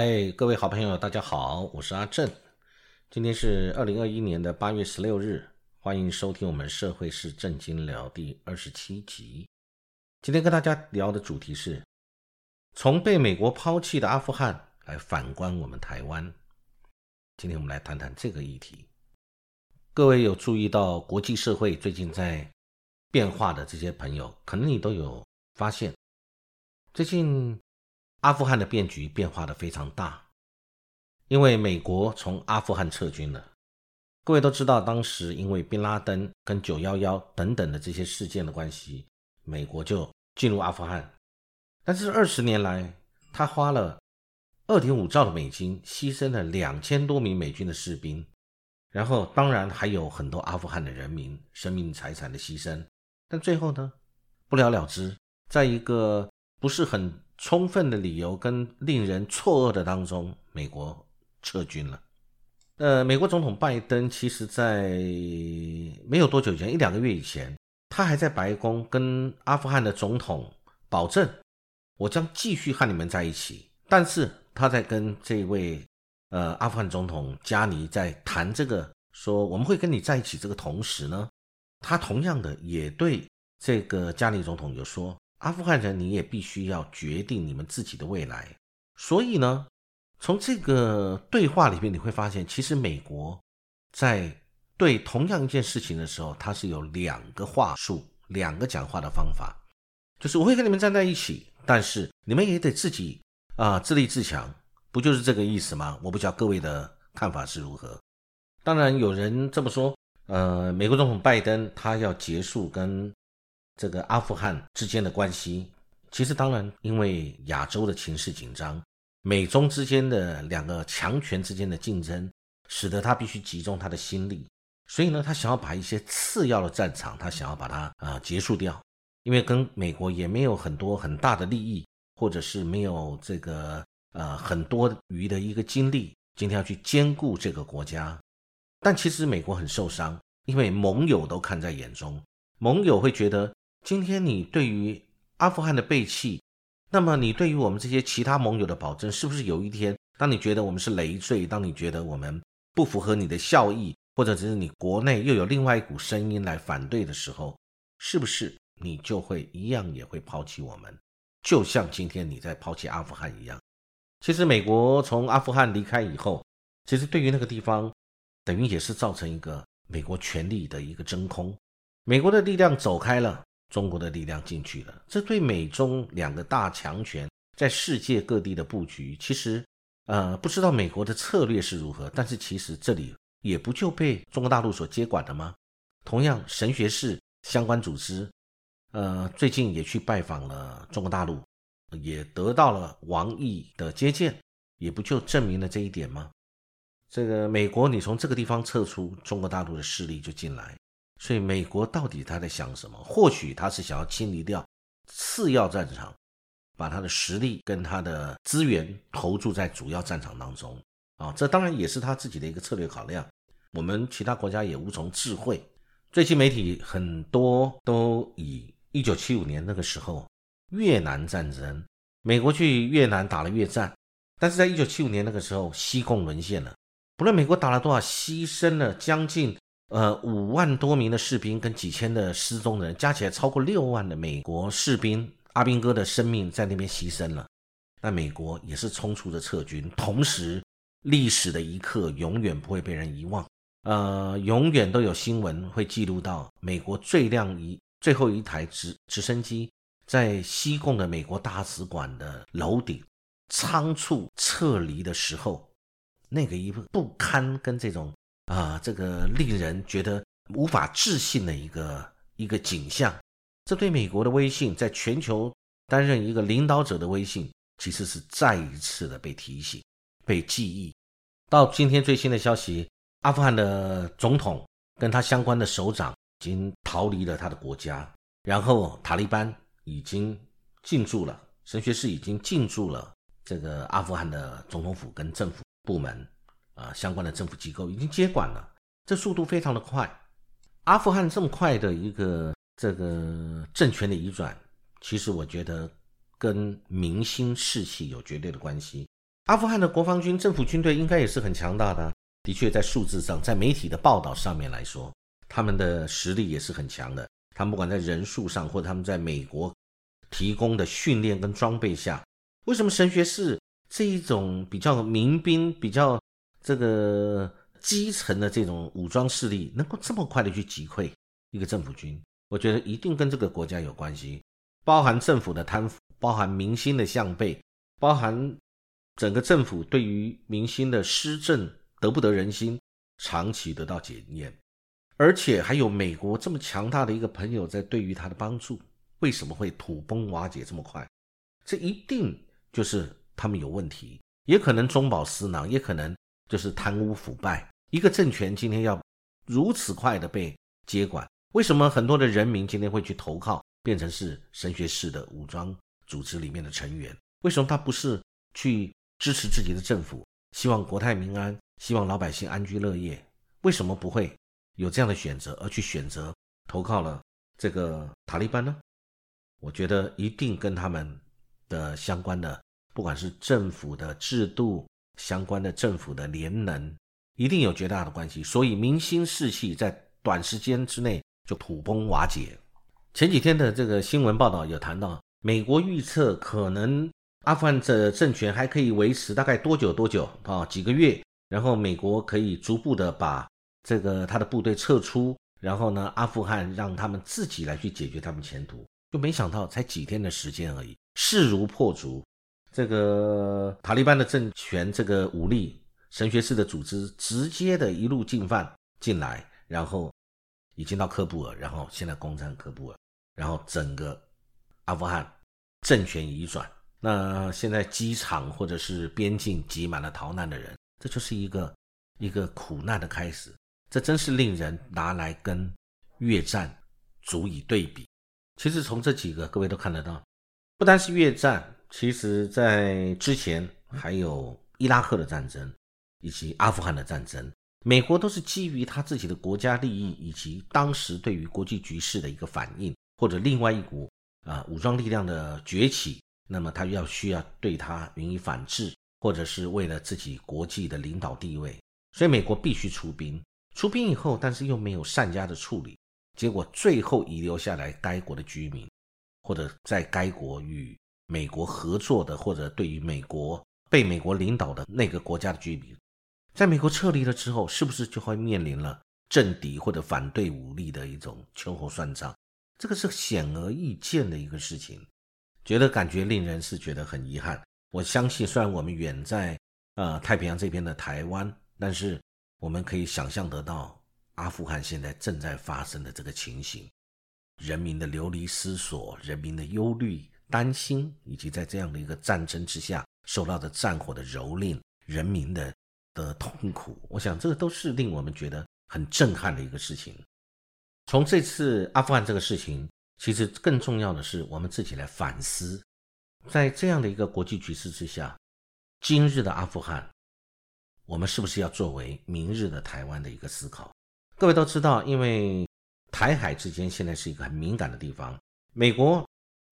嗨，各位好朋友，大家好，我是阿正。今天是二零二一年的八月十六日，欢迎收听我们《社会是正经聊》第二十七集。今天跟大家聊的主题是从被美国抛弃的阿富汗来反观我们台湾。今天我们来谈谈这个议题。各位有注意到国际社会最近在变化的这些朋友，可能你都有发现，最近。阿富汗的变局变化的非常大，因为美国从阿富汗撤军了。各位都知道，当时因为宾拉登跟九幺幺等等的这些事件的关系，美国就进入阿富汗。但是二十年来，他花了二点五兆的美金，牺牲了两千多名美军的士兵，然后当然还有很多阿富汗的人民生命财产的牺牲。但最后呢，不了了之，在一个不是很。充分的理由跟令人错愕的当中，美国撤军了。呃，美国总统拜登其实在没有多久前，一两个月以前，他还在白宫跟阿富汗的总统保证，我将继续和你们在一起。但是他在跟这位呃阿富汗总统加尼在谈这个说我们会跟你在一起这个同时呢，他同样的也对这个加尼总统有说。阿富汗人，你也必须要决定你们自己的未来。所以呢，从这个对话里面，你会发现，其实美国在对同样一件事情的时候，它是有两个话术，两个讲话的方法。就是我会跟你们站在一起，但是你们也得自己啊自立自强，不就是这个意思吗？我不知道各位的看法是如何。当然有人这么说，呃，美国总统拜登他要结束跟。这个阿富汗之间的关系，其实当然因为亚洲的情势紧张，美中之间的两个强权之间的竞争，使得他必须集中他的心力。所以呢，他想要把一些次要的战场，他想要把它啊结束掉，因为跟美国也没有很多很大的利益，或者是没有这个呃很多余的一个精力，今天要去兼顾这个国家。但其实美国很受伤，因为盟友都看在眼中，盟友会觉得。今天你对于阿富汗的背弃，那么你对于我们这些其他盟友的保证，是不是有一天，当你觉得我们是累赘，当你觉得我们不符合你的效益，或者只是你国内又有另外一股声音来反对的时候，是不是你就会一样也会抛弃我们？就像今天你在抛弃阿富汗一样。其实美国从阿富汗离开以后，其实对于那个地方，等于也是造成一个美国权力的一个真空，美国的力量走开了。中国的力量进去了，这对美中两个大强权在世界各地的布局，其实，呃，不知道美国的策略是如何，但是其实这里也不就被中国大陆所接管了吗？同样，神学士相关组织，呃，最近也去拜访了中国大陆，也得到了王毅的接见，也不就证明了这一点吗？这个美国，你从这个地方撤出，中国大陆的势力就进来。所以美国到底他在想什么？或许他是想要清理掉次要战场，把他的实力跟他的资源投注在主要战场当中啊。这当然也是他自己的一个策略考量。我们其他国家也无从智慧。最近媒体很多都以一九七五年那个时候越南战争，美国去越南打了越战，但是在一九七五年那个时候西贡沦陷了，不论美国打了多少，牺牲了将近。呃，五万多名的士兵跟几千的失踪人，加起来超过六万的美国士兵，阿兵哥的生命在那边牺牲了。那美国也是冲出的撤军，同时历史的一刻永远不会被人遗忘。呃，永远都有新闻会记录到美国最亮一最后一台直直升机在西贡的美国大使馆的楼顶仓促撤离的时候，那个一不堪跟这种。啊，这个令人觉得无法置信的一个一个景象，这对美国的威信，在全球担任一个领导者的威信，其实是再一次的被提醒、被记忆。到今天最新的消息，阿富汗的总统跟他相关的首长已经逃离了他的国家，然后塔利班已经进驻了，神学士已经进驻了这个阿富汗的总统府跟政府部门。啊，相关的政府机构已经接管了，这速度非常的快。阿富汗这么快的一个这个政权的移转，其实我觉得跟民心士气有绝对的关系。阿富汗的国防军、政府军队应该也是很强大的。的确，在数字上，在媒体的报道上面来说，他们的实力也是很强的。他们不管在人数上，或者他们在美国提供的训练跟装备下，为什么神学士这一种比较民兵、比较这个基层的这种武装势力，能够这么快的去击溃一个政府军？我觉得一定跟这个国家有关系，包含政府的贪腐，包含民心的向背，包含整个政府对于民心的施政得不得人心，长期得到检验，而且还有美国这么强大的一个朋友在对于他的帮助，为什么会土崩瓦解这么快？这一定就是他们有问题，也可能中饱私囊，也可能就是贪污腐败。一个政权今天要如此快的被接管。为什么很多的人民今天会去投靠，变成是神学式的武装组织里面的成员？为什么他不是去支持自己的政府，希望国泰民安，希望老百姓安居乐业？为什么不会有这样的选择，而去选择投靠了这个塔利班呢？我觉得一定跟他们的相关的，不管是政府的制度、相关的政府的联能，一定有绝大的关系。所以民心士气在短时间之内。就土崩瓦解。前几天的这个新闻报道有谈到，美国预测可能阿富汗的政权还可以维持大概多久多久啊？几个月，然后美国可以逐步的把这个他的部队撤出，然后呢，阿富汗让他们自己来去解决他们前途。就没想到才几天的时间而已，势如破竹，这个塔利班的政权，这个武力神学士的组织，直接的一路进犯进来，然后。已经到喀布尔，然后现在攻占喀布尔，然后整个阿富汗政权移转。那现在机场或者是边境挤满了逃难的人，这就是一个一个苦难的开始。这真是令人拿来跟越战足以对比。其实从这几个各位都看得到，不单是越战，其实在之前还有伊拉克的战争以及阿富汗的战争。美国都是基于他自己的国家利益以及当时对于国际局势的一个反应，或者另外一股啊武装力量的崛起，那么他要需要对他予以反制，或者是为了自己国际的领导地位，所以美国必须出兵。出兵以后，但是又没有善加的处理，结果最后遗留下来该国的居民，或者在该国与美国合作的，或者对于美国被美国领导的那个国家的居民。在美国撤离了之后，是不是就会面临了政敌或者反对武力的一种秋后算账？这个是显而易见的一个事情，觉得感觉令人是觉得很遗憾。我相信，虽然我们远在呃太平洋这边的台湾，但是我们可以想象得到阿富汗现在正在发生的这个情形，人民的流离失所，人民的忧虑、担心，以及在这样的一个战争之下受到的战火的蹂躏，人民的。的痛苦，我想这个都是令我们觉得很震撼的一个事情。从这次阿富汗这个事情，其实更重要的是我们自己来反思，在这样的一个国际局势之下，今日的阿富汗，我们是不是要作为明日的台湾的一个思考？各位都知道，因为台海之间现在是一个很敏感的地方，美国，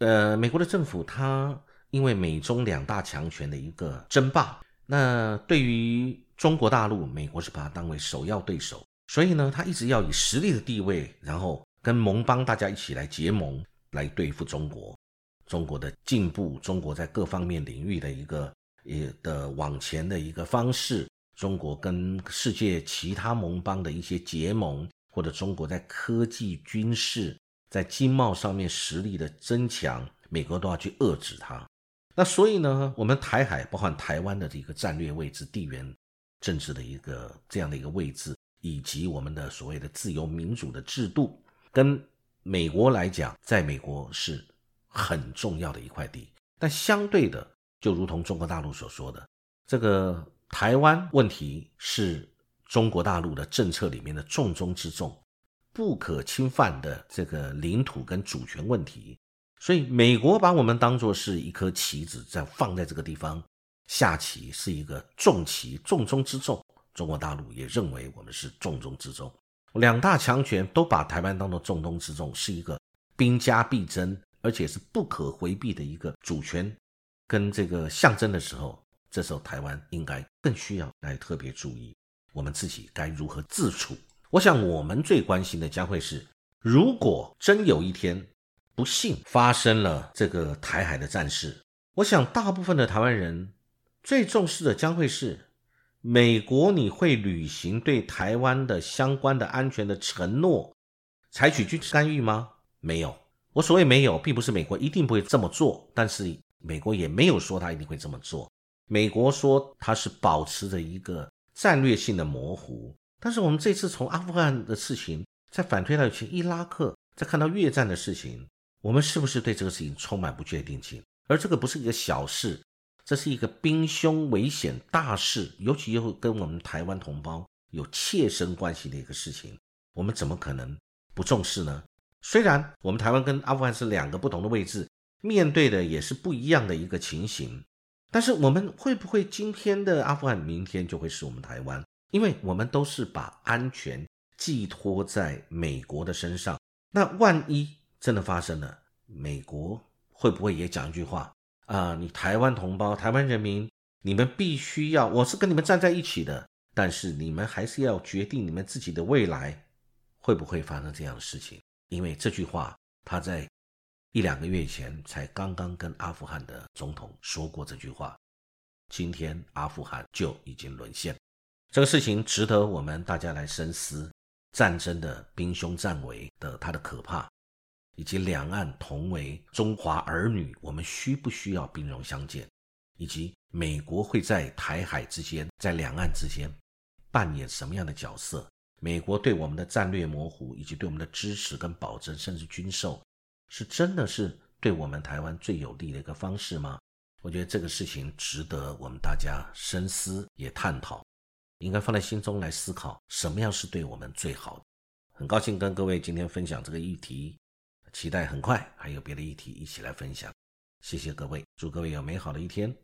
呃，美国的政府它因为美中两大强权的一个争霸。那对于中国大陆，美国是把它当为首要对手，所以呢，它一直要以实力的地位，然后跟盟邦大家一起来结盟，来对付中国。中国的进步，中国在各方面领域的一个也的往前的一个方式，中国跟世界其他盟邦的一些结盟，或者中国在科技、军事、在经贸上面实力的增强，美国都要去遏制它。那所以呢，我们台海包含台湾的这个战略位置、地缘政治的一个这样的一个位置，以及我们的所谓的自由民主的制度，跟美国来讲，在美国是很重要的一块地。但相对的，就如同中国大陆所说的，这个台湾问题是中国大陆的政策里面的重中之重，不可侵犯的这个领土跟主权问题。所以，美国把我们当作是一颗棋子，在放在这个地方下棋，是一个重棋，重中之重。中国大陆也认为我们是重中之重，两大强权都把台湾当作重中之重，是一个兵家必争，而且是不可回避的一个主权跟这个象征的时候，这时候台湾应该更需要来特别注意我们自己该如何自处。我想我们最关心的将会是，如果真有一天不幸发生了这个台海的战事，我想大部分的台湾人最重视的将会是。美国，你会履行对台湾的相关的安全的承诺，采取军事干预吗？没有。我所谓没有，并不是美国一定不会这么做，但是美国也没有说他一定会这么做。美国说他是保持着一个战略性的模糊。但是我们这次从阿富汗的事情，再反推到去伊拉克，再看到越战的事情，我们是不是对这个事情充满不确定性？而这个不是一个小事。这是一个兵凶危险大事，尤其又跟我们台湾同胞有切身关系的一个事情，我们怎么可能不重视呢？虽然我们台湾跟阿富汗是两个不同的位置，面对的也是不一样的一个情形，但是我们会不会今天的阿富汗，明天就会是我们台湾？因为我们都是把安全寄托在美国的身上，那万一真的发生了，美国会不会也讲一句话？啊，你台湾同胞、台湾人民，你们必须要，我是跟你们站在一起的，但是你们还是要决定你们自己的未来，会不会发生这样的事情？因为这句话，他在一两个月前才刚刚跟阿富汗的总统说过这句话，今天阿富汗就已经沦陷，这个事情值得我们大家来深思，战争的兵凶战危的它的可怕。以及两岸同为中华儿女，我们需不需要兵戎相见？以及美国会在台海之间，在两岸之间扮演什么样的角色？美国对我们的战略模糊，以及对我们的支持跟保证，甚至军售，是真的是对我们台湾最有利的一个方式吗？我觉得这个事情值得我们大家深思，也探讨，应该放在心中来思考，什么样是对我们最好的。很高兴跟各位今天分享这个议题。期待很快还有别的议题一起来分享，谢谢各位，祝各位有美好的一天。